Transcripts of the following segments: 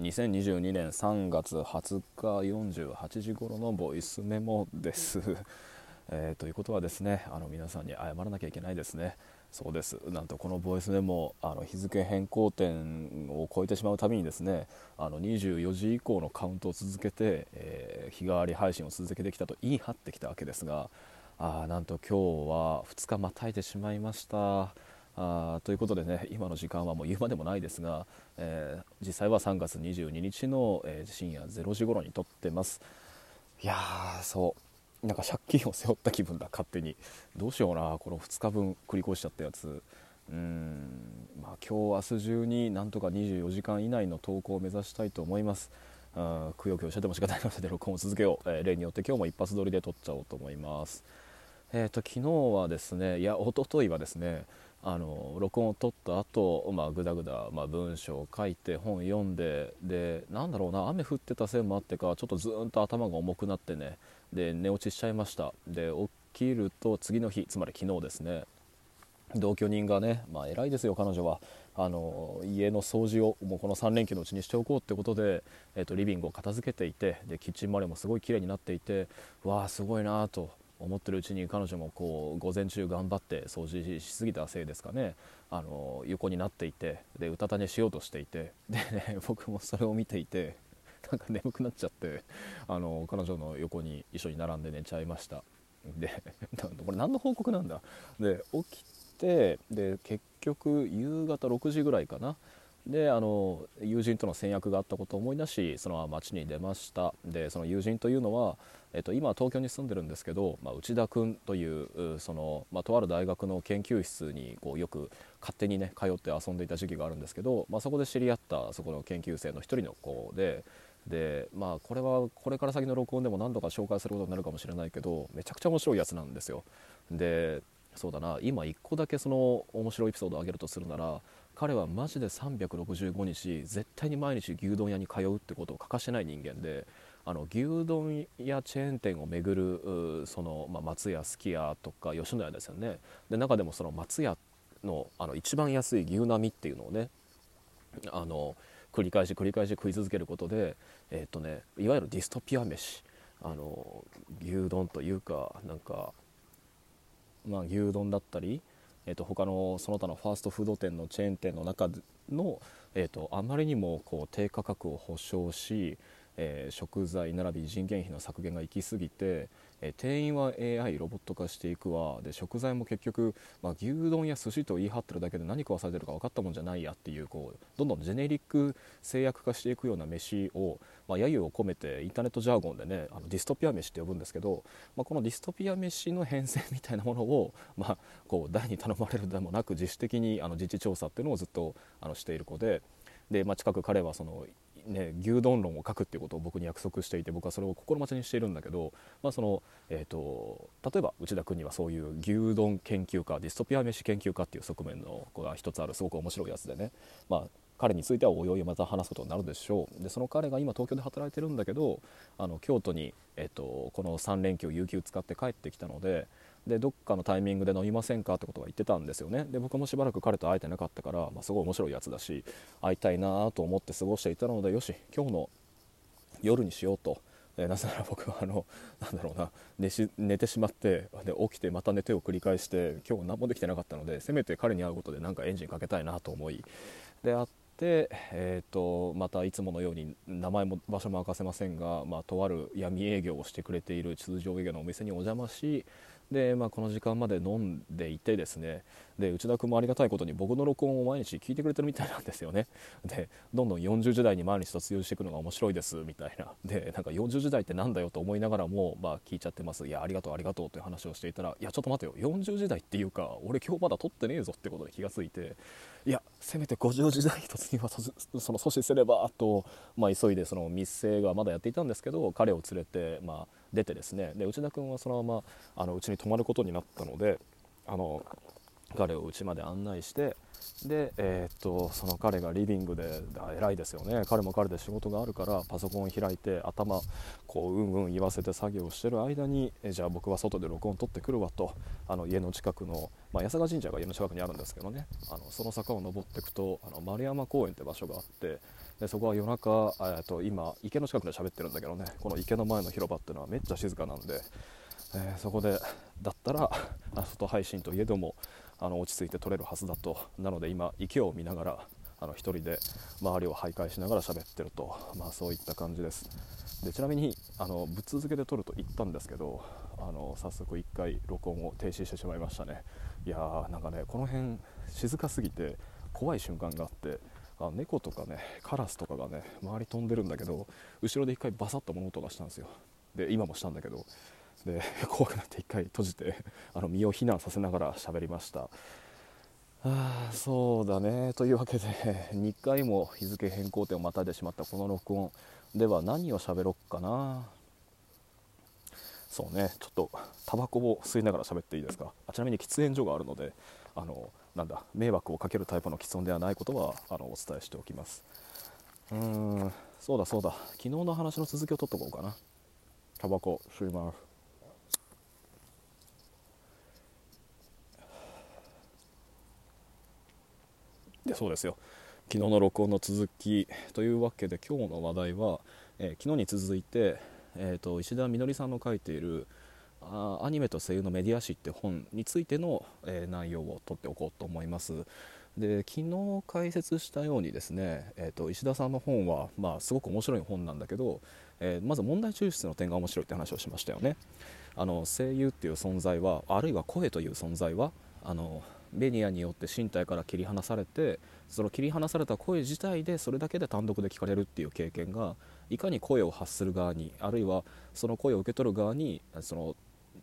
2022年3月20日48時頃のボイスメモです。えー、ということはですねあの皆さんに謝らなきゃいけないですね。そうです。なんとこのボイスメモあの日付変更点を超えてしまうたびにですねあの24時以降のカウントを続けて、えー、日替わり配信を続けてきたと言い張ってきたわけですがあなんと今日は2日またいでしまいました。あということでね今の時間はもう言うまでもないですが、えー、実際は3月22日の、えー、深夜0時頃に撮ってます。いやーそう。なんか借金を背負った気分だ勝手に。どうしようなこの2日分繰り越しちゃったやつ。うんまあ今日明日中になんとか24時間以内の投稿を目指したいと思います。くよくよしてても仕方ないので録音を続けよう、えー、例によって今日も一発撮りで撮っちゃおうと思います。えーと、昨日はですねいや一昨日はですねあの録音を取った後、まあぐだぐだ、まあ、文章を書いて本読んででなんだろうな雨降ってたせいもあってかちょっとずっと頭が重くなってねで寝落ちしちゃいました。で起きると次の日つまり昨日ですね同居人がね、まあ、偉いですよ彼女は。あの家の掃除をもうこの3連休のうちにしておこうってことで、えーと、リビングを片付けていてでキッチン周りもすごい綺麗になっていてわあすごいなと思ってるうちに彼女もこう午前中頑張って掃除しすぎたせいですかね。あの横になっていてでうたた寝しようとしていて。で、ね、僕もそれを見ていてなんか眠くなっちゃってあの彼女の横に一緒に並んで寝ちゃいました。で これ何の報告なんだ。で起きてで結局夕方6時ぐらいかな。であの友人との戦略があったことを思い出しその町に出ました。でその友人というのは、えっと、今東京に住んでるんですけど、まあ、内田君というその、まあ、とある大学の研究室にこうよく勝手にね通って遊んでいた時期があるんですけど、まあ、そこで知り合ったそこの研究生の一人の子ででまあこれはこれから先の録音でも何度か紹介することになるかもしれないけどめちゃくちゃ面白いやつなんですよ。でそうだな今1個だけその面白いエピソードをあげるとするなら彼はマジで365日絶対に毎日牛丼屋に通うってことを欠かしてない人間であの牛丼屋チェーン店を巡るその、まあ、松屋すき家とか吉野家ですよね。で中でもその松屋のあの一番安い牛並みっていうのをねあの繰り返し繰り返し食い続けることで、えーとね、いわゆるディストピア飯あの牛丼というかなんか、まあ、牛丼だったり、えー、と他のその他のファーストフード店のチェーン店の中の、えーとあまりにもこう低価格を保証しえー、食材並び人件費の削減が行き過ぎて、えー、店員は AI ロボット化していくわで食材も結局、まあ、牛丼や寿司と言い張ってるだけで何食わされてるか分かったもんじゃないやっていうこうどんどんジェネリック制約化していくような飯を、まあ、揶揄を込めてインターネットジャーゴンでねあのディストピア飯って呼ぶんですけど、まあ、このディストピア飯の変遷みたいなものを、まあ、こう誰に頼まれるでもなく自主的にあの実地調査っていうのをずっとあのしている子で。で、まあ、近く彼はそのね、牛丼論を書くっていうことを僕に約束していて僕はそれを心待ちにしているんだけど、まあそのえーと、例えば内田君にはそういう牛丼研究家ディストピア飯研究家っていう側面の子が一つあるすごく面白いやつでね、まあ、彼についてはおいおいまた話すことになるでしょう。でその彼が今東京で働いてるんだけどあの京都に、えーと、この3連休有給使って帰ってきたのででどっかのタイミングで飲みませんかってことは言ってたんですよねで僕もしばらく彼と会えてなかったから、まあ、すごい面白いやつだし会いたいなと思って過ごしていたのでよし今日の夜にしようと。えなぜなら僕はあのなんだろうな寝し寝てしまってで起きてまた寝てを繰り返して今日何もできてなかったのでせめて彼に会うことでなんかエンジンかけたいなと思いであって、えーと、またいつものように名前も場所も明かせませんが、まあ、とある闇営業をしてくれている通常営業のお店にお邪魔しで、まあ、この時間まで飲んでいてですねで内田君もありがたいことに僕の録音を毎日聞いてくれてるみたいなんですよね。でどんどん40時代に毎日卒業していくのが面白いですみたいな。でなんか40時代ってなんだよと思いながらも、まあ、聞いちゃってます。いやありがとうありがとうという話をしていたらいやちょっと待てよ。40時代っていうか俺今日まだ撮ってねえぞってことに気がついていやせめて50時代突入はその阻止すればと、まあ、急いでその密生がまだやっていたんですけど彼を連れて、まあ、出てですね。で内田君はそのままうちに泊まることになったのであの彼を家まで案内してで、えー、っとその彼がリビングで偉いですよね。彼も彼で仕事があるからパソコンを開いて頭こううんうん言わせて作業してる間にえじゃあ僕は外で録音取ってくるわと。あの家の近くの、まあ、八坂神社が家の近くにあるんですけどね。あのその坂を登っていくとあの丸山公園って場所があってでそこは夜中、えー、と今池の近くで喋ってるんだけどね。この池の前の広場っていうのはめっちゃ静かなんで、えー、そこでだったら外配信といえどもあの落ち着いて撮れるはずだとなので今池を見ながらあの1人で周りを徘徊しながら喋ってると、まあ、そういった感じです。でちなみにあのぶっ続けで撮ると言ったんですけどあの早速1回録音を停止してしまいましたね。いやーなんかねこの辺静かすぎて怖い瞬間があってあ猫とかねカラスとかがね周り飛んでるんだけど後ろで1回バサッと物音がしたんですよ。で今もしたんだけどで 怖くなって1回閉じて あの身を避難させながら喋りました。あそうだね。というわけで 2回も日付変更点をまたいでしまったこの録音では何を喋ろっかな。そうね。ちょっとタバコを吸いながら喋っていいですか？あちなみに喫煙所があるのであのなんだ迷惑をかけるタイプの喫音ではないことはあのお伝えしておきます。うーんそうだそうだ。昨日の話の続きを取っとこうかな。タバコ吸います。でそうですよ。昨日の録音の続きというわけで今日の話題は、えー、昨日に続いて、えーと、石田みのりさんの書いているあ「アニメと声優のメディア誌」って本についての、えー、内容を取っておこうと思います。で昨日解説したようにですね、えーと、石田さんの本は、まあ、すごく面白い本なんだけど、えー、まず問題抽出の点が面白いって話をしましたよね。あの声優っていう存在はあるいは声という存在はあのメディアによって身体から切り離されてその切り離された声自体でそれだけで単独で聞かれるっていう経験がいかに声を発する側にあるいはその声を受け取る側にその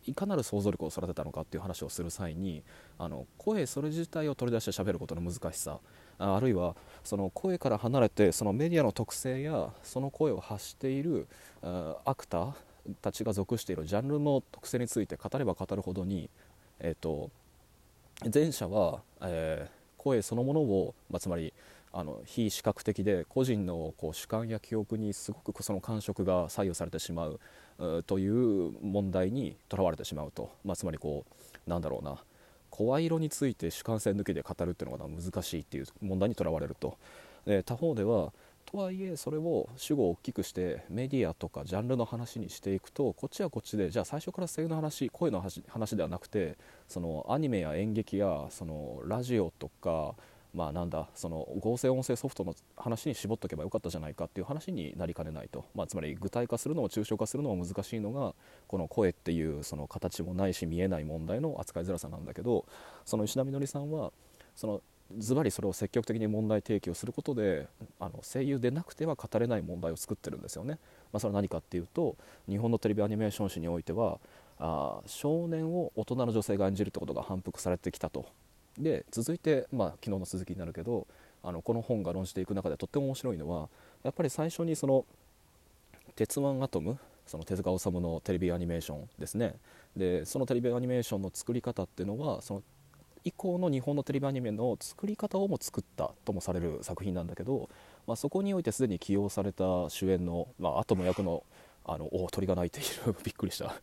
いかなる想像力を育てたのかっていう話をする際にあの声それ自体を取り出して喋ることの難しさあるいはその声から離れてそのメディアの特性やその声を発しているアクターたちが属しているジャンルの特性について語れば語るほどに、えーと前者は、えー、声そのものを、まあ、つまりあの非視覚的で個人のこう主観や記憶にすごくその感触が左右されてしまうという問題にとらわれてしまうと、まあ、つまりこうなんだろうな声色について主観性抜きで語るっていうのが難しいっていう問題にとらわれると。他方ではとはいえそれを主語を大きくしてメディアとかジャンルの話にしていくとこっちはこっちでじゃあ最初から声優の話声の話ではなくてそのアニメや演劇やそのラジオとかまあなんだその合成音声ソフトの話に絞っとけばよかったじゃないかっていう話になりかねないと、まあ、つまり具体化するのも抽象化するのも難しいのがこの声っていうその形もないし見えない問題の扱いづらさなんだけどその石田みのりさんはそのズバリそれを積極的に問題提起をすることであの声優でなくては語れない問題を作ってるんですよね。まあ、それは何かっていうと日本のテレビアニメーション史においてはあ少年を大人の女性が演じるってことが反復されてきたと。で続いて、まあ、昨日の続きになるけどあのこの本が論じていく中でとっても面白いのはやっぱり最初にその「鉄腕アトム」その手塚治虫のテレビアニメーションですねでそのテレビアニメーションの作り方っていうのはその以降の日本のテレビアニメの作り方をも作ったともされる作品なんだけど、まあ、そこにおいてすでに起用された主演の、まあ、アトム役の あのお鳥が鳴いている。びっくりした。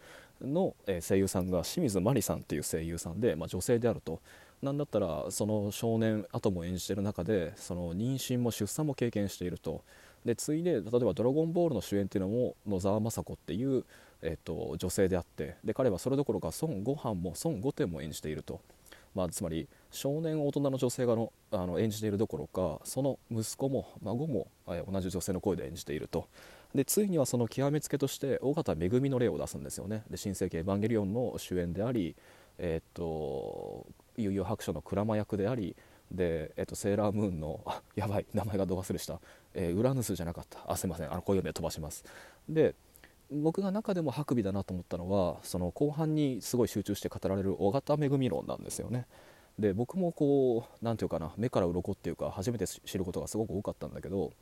の、え声優さんが清水麻里さんっていう声優さんで、まあ、女性であると。なんだったらその少年アトムを演じている中でその妊娠も出産も経験していると。で次いで例えば「ドラゴンボール」の主演っていうのも野沢雅子っていう、えっと、女性であって。で彼はそれどころか孫悟飯も孫悟天も演じていると。まあ、つまり少年大人の女性がのあの演じているどころかその息子も孫も、え同じ女性の声で演じていると。でついにはその極めつけとして尾形めぐみの例を出すんですよね。で新世紀エヴァンゲリオンの主演でありえー、っと悠々白書の鞍馬役でありで、えっと、セーラームーンのあやばい名前がど忘れした、えー、ウラヌスじゃなかった。あすいません。あのこういうので飛ばします。で僕が中でもハクビだなと思ったのはその後半にすごい集中して語られる尾形めぐみ論なんですよね。で僕もこう何て言うかな目から鱗っていうか初めて知ることがすごく多かったんだけど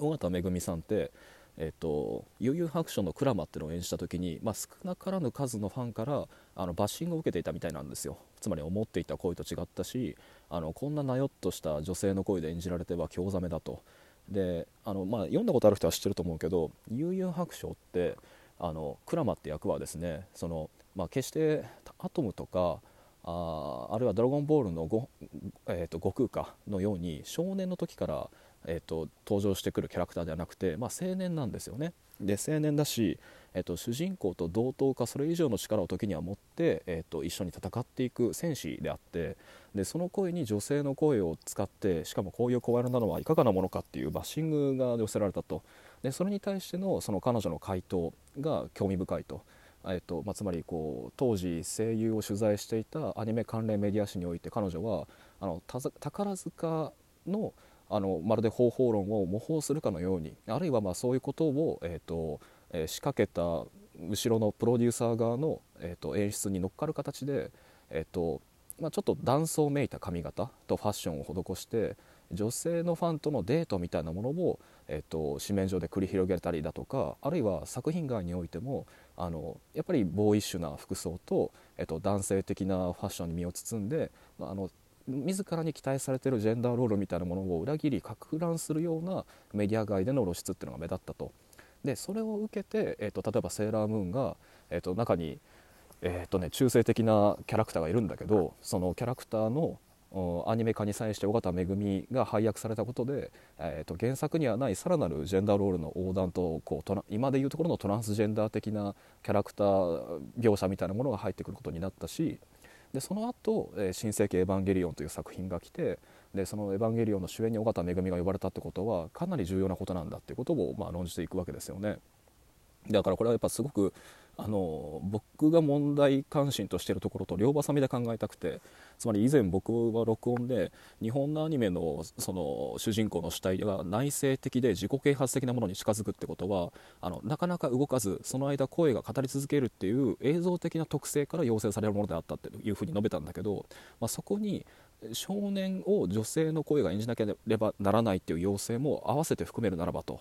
尾形めぐみさんってえっと、悠々白書のクラマっていうのを演じた時に、まあ、少なからぬ数のファンからあのバッシングを受けていたみたいなんですよつまり思っていた声と違ったしあのこんななよっとした女性の声で演じられては興ざめだとであの、まあ、読んだことある人は知ってると思うけど悠々白書ってあのクラマって役はですねその、まあ、決してアトムとかああるいは「ドラゴンボールのの」えーと、悟空かのように少年の時から、えーと、登場してくるキャラクターではなくて、まあ、青年なんですよね。で青年だし、えーと、主人公と同等かそれ以上の力を時には持って、えー、と一緒に戦っていく戦士であってでその声に女性の声を使ってしかもこういう声なのはいかがなものかっていうバッシングが寄せられたとでそれに対してのその彼女の回答が興味深いと。えっとまあ、つまりこう当時声優を取材していたアニメ関連メディア誌において彼女はあの宝塚のあのまるで方法論を模倣するかのようにあるいはまあそういうことを、えーとえー、仕掛けた後ろのプロデューサー側の、えーと、演出に乗っかる形で、えーとまあ、ちょっと男装めいた髪型とファッションを施して女性のファンとのデートみたいなものを、えーと、紙面上で繰り広げたりだとかあるいは作品外においてもあのやっぱりボーイッシュな服装と,、えーと、男性的なファッションに身を包んで、まあ、あの自らに期待されてるジェンダーロールみたいなものを裏切りか乱するようなメディア外での露出っていうのが目立ったと。でそれを受けて、えーと、例えばセーラームーンが、えーと中にえーとね、中性的なキャラクターがいるんだけどそのキャラクターのアニメ化に際して尾形恵が配役されたことで、えー、と原作にはないさらなるジェンダーロールの横断とこう今でいうところのトランスジェンダー的なキャラクター描写みたいなものが入ってくることになったしでその後、えー、新世紀エヴァンゲリオン」という作品が来てでその「エヴァンゲリオン」の主演に緒方恵が呼ばれたってことはかなり重要なことなんだっていうことを、まあ、論じていくわけですよね。だからこれはやっぱすごくあの僕が問題関心としているところと両挟みで考えたくてつまり以前僕は録音で日本のアニメのその主人公の主体が内省的で自己啓発的なものに近づくってことはあのなかなか動かずその間声が語り続けるっていう映像的な特性から要請されるものであったっていうふうに述べたんだけど、まあ、そこに少年を女性の声が演じなければならないっていう要請も合わせて含めるならばと。